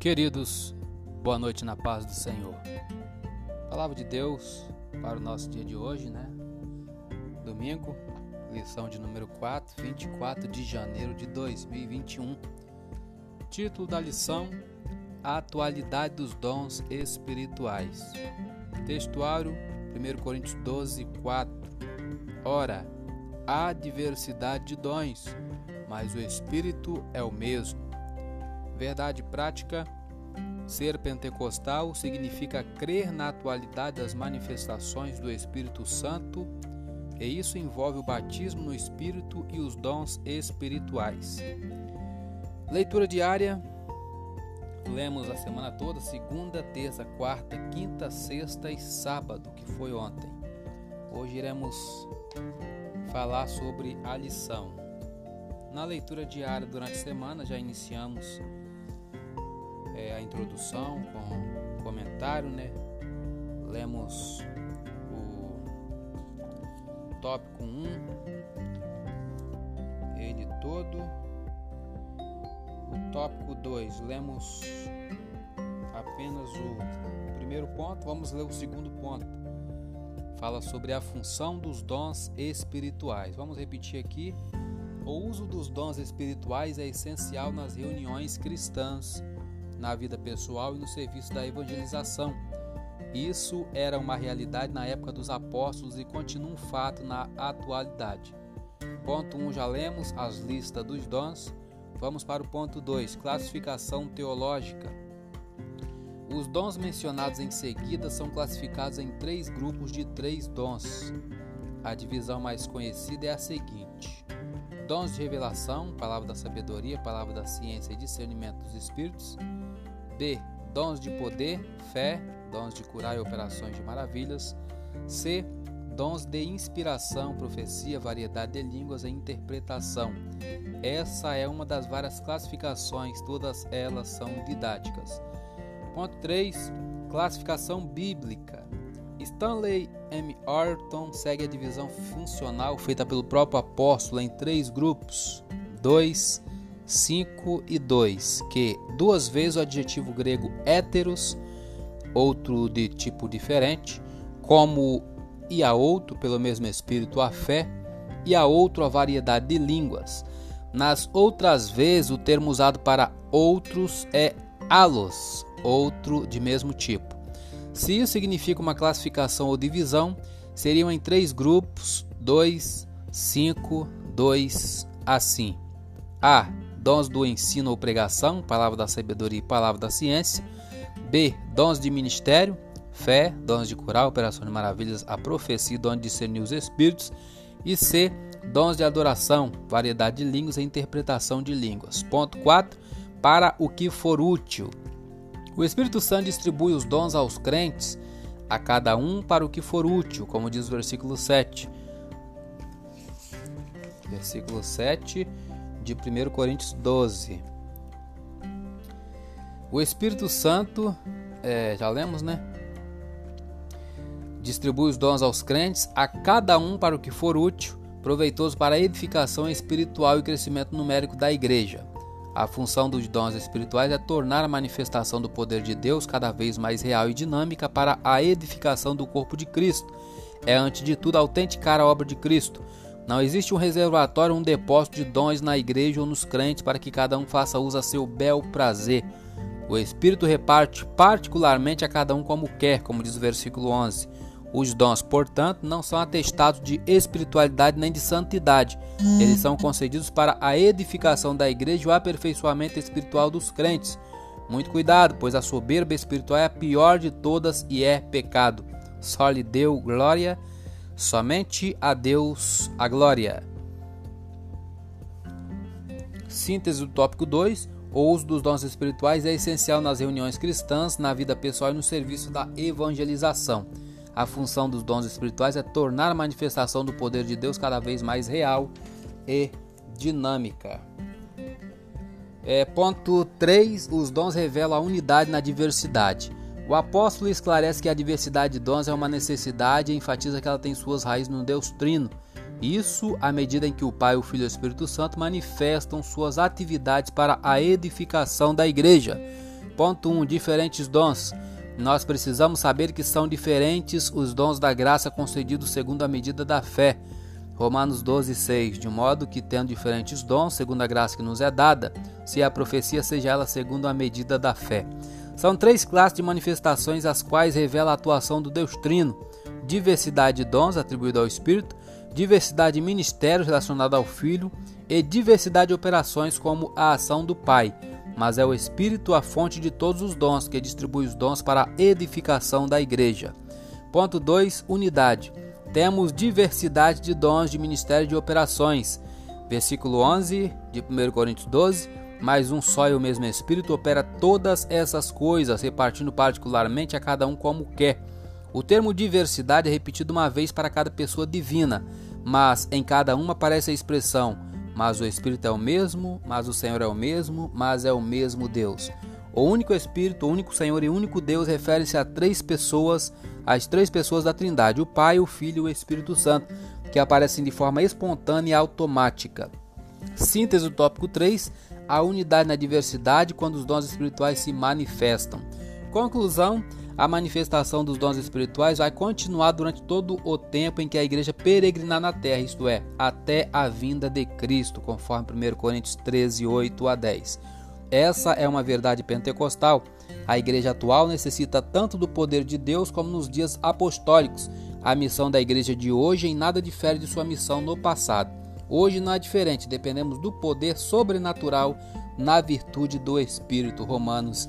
Queridos, boa noite na paz do Senhor. Palavra de Deus para o nosso dia de hoje, né? Domingo, lição de número 4, 24 de janeiro de 2021. Título da lição: A atualidade dos dons espirituais. Textuário 1 Coríntios 12, 4. Ora, há diversidade de dons, mas o Espírito é o mesmo Verdade prática: ser pentecostal significa crer na atualidade das manifestações do Espírito Santo, e isso envolve o batismo no Espírito e os dons espirituais. Leitura diária. Lemos a semana toda, segunda, terça, quarta, quinta, sexta e sábado, que foi ontem. Hoje iremos falar sobre a lição. Na leitura diária durante a semana já iniciamos é, a introdução com comentário, né? Lemos o tópico 1, ele todo. O tópico 2, lemos apenas o primeiro ponto, vamos ler o segundo ponto. Fala sobre a função dos dons espirituais. Vamos repetir aqui. O uso dos dons espirituais é essencial nas reuniões cristãs na vida pessoal e no serviço da evangelização. Isso era uma realidade na época dos apóstolos e continua um fato na atualidade. Ponto 1 um, já lemos as listas dos dons. Vamos para o ponto 2, classificação teológica. Os dons mencionados em seguida são classificados em três grupos de três dons. A divisão mais conhecida é a seguinte: dons de revelação, palavra da sabedoria, palavra da ciência e discernimento dos espíritos. B. Dons de poder, fé, dons de curar e operações de maravilhas. C. Dons de inspiração, profecia, variedade de línguas e interpretação. Essa é uma das várias classificações, todas elas são didáticas. Ponto 3. Classificação bíblica. Stanley M. Orton segue a divisão funcional feita pelo próprio apóstolo em três grupos: 2, 5 e 2, que duas vezes o adjetivo grego héteros, outro de tipo diferente, como e a outro, pelo mesmo espírito, a fé, e a outro a variedade de línguas. Nas outras vezes, o termo usado para outros é alos, outro de mesmo tipo. Se isso significa uma classificação ou divisão, seriam em três grupos: 2, 5, 2, assim. A dons do ensino ou pregação, palavra da sabedoria e palavra da ciência. B. Dons de ministério, fé, dons de curar, operação de maravilhas, a profecia, dom de discernir os espíritos. E C. Dons de adoração, variedade de línguas e interpretação de línguas. Ponto 4. Para o que for útil. O Espírito Santo distribui os dons aos crentes, a cada um para o que for útil, como diz o versículo 7. Versículo 7 de 1 Coríntios 12. O Espírito Santo, é, já lemos, né? Distribui os dons aos crentes, a cada um para o que for útil, proveitoso para a edificação espiritual e crescimento numérico da igreja. A função dos dons espirituais é tornar a manifestação do poder de Deus cada vez mais real e dinâmica para a edificação do corpo de Cristo. É, antes de tudo, autenticar a obra de Cristo, não existe um reservatório, um depósito de dons na igreja ou nos crentes para que cada um faça uso a seu bel prazer. O Espírito reparte particularmente a cada um como quer, como diz o versículo 11. Os dons, portanto, não são atestados de espiritualidade nem de santidade. Eles são concedidos para a edificação da igreja e o aperfeiçoamento espiritual dos crentes. Muito cuidado, pois a soberba espiritual é a pior de todas e é pecado. Só lhe deu glória Somente a Deus a glória. Síntese do tópico 2. O uso dos dons espirituais é essencial nas reuniões cristãs, na vida pessoal e no serviço da evangelização. A função dos dons espirituais é tornar a manifestação do poder de Deus cada vez mais real e dinâmica. É, ponto 3. Os dons revelam a unidade na diversidade. O apóstolo esclarece que a diversidade de dons é uma necessidade e enfatiza que ela tem suas raízes no Deus Trino. Isso à medida em que o Pai, o Filho e o Espírito Santo manifestam suas atividades para a edificação da igreja. Ponto 1. Um, diferentes dons. Nós precisamos saber que são diferentes os dons da graça concedidos segundo a medida da fé. Romanos 12, 6. De modo que, tendo diferentes dons, segundo a graça que nos é dada, se a profecia seja ela segundo a medida da fé. São três classes de manifestações as quais revela a atuação do Deus Trino: diversidade de dons atribuídos ao Espírito, diversidade de ministérios relacionados ao Filho e diversidade de operações como a ação do Pai. Mas é o Espírito a fonte de todos os dons que distribui os dons para a edificação da igreja. Ponto 2. Unidade. Temos diversidade de dons de ministério de operações. Versículo 11 de 1 Coríntios 12. Mas um só e o mesmo Espírito opera todas essas coisas, repartindo particularmente a cada um como quer. O termo diversidade é repetido uma vez para cada pessoa divina, mas em cada uma aparece a expressão: mas o Espírito é o mesmo, mas o Senhor é o mesmo, mas é o mesmo Deus. O único Espírito, o único Senhor e único Deus refere-se a três pessoas, as três pessoas da Trindade: o Pai, o Filho e o Espírito Santo, que aparecem de forma espontânea e automática. Síntese do tópico 3: a unidade na diversidade quando os dons espirituais se manifestam. Conclusão: a manifestação dos dons espirituais vai continuar durante todo o tempo em que a igreja peregrinar na terra, isto é, até a vinda de Cristo, conforme 1 Coríntios 13, 8 a 10. Essa é uma verdade pentecostal. A igreja atual necessita tanto do poder de Deus como nos dias apostólicos. A missão da igreja de hoje em nada difere de sua missão no passado. Hoje não é diferente, dependemos do poder sobrenatural na virtude do Espírito. Romanos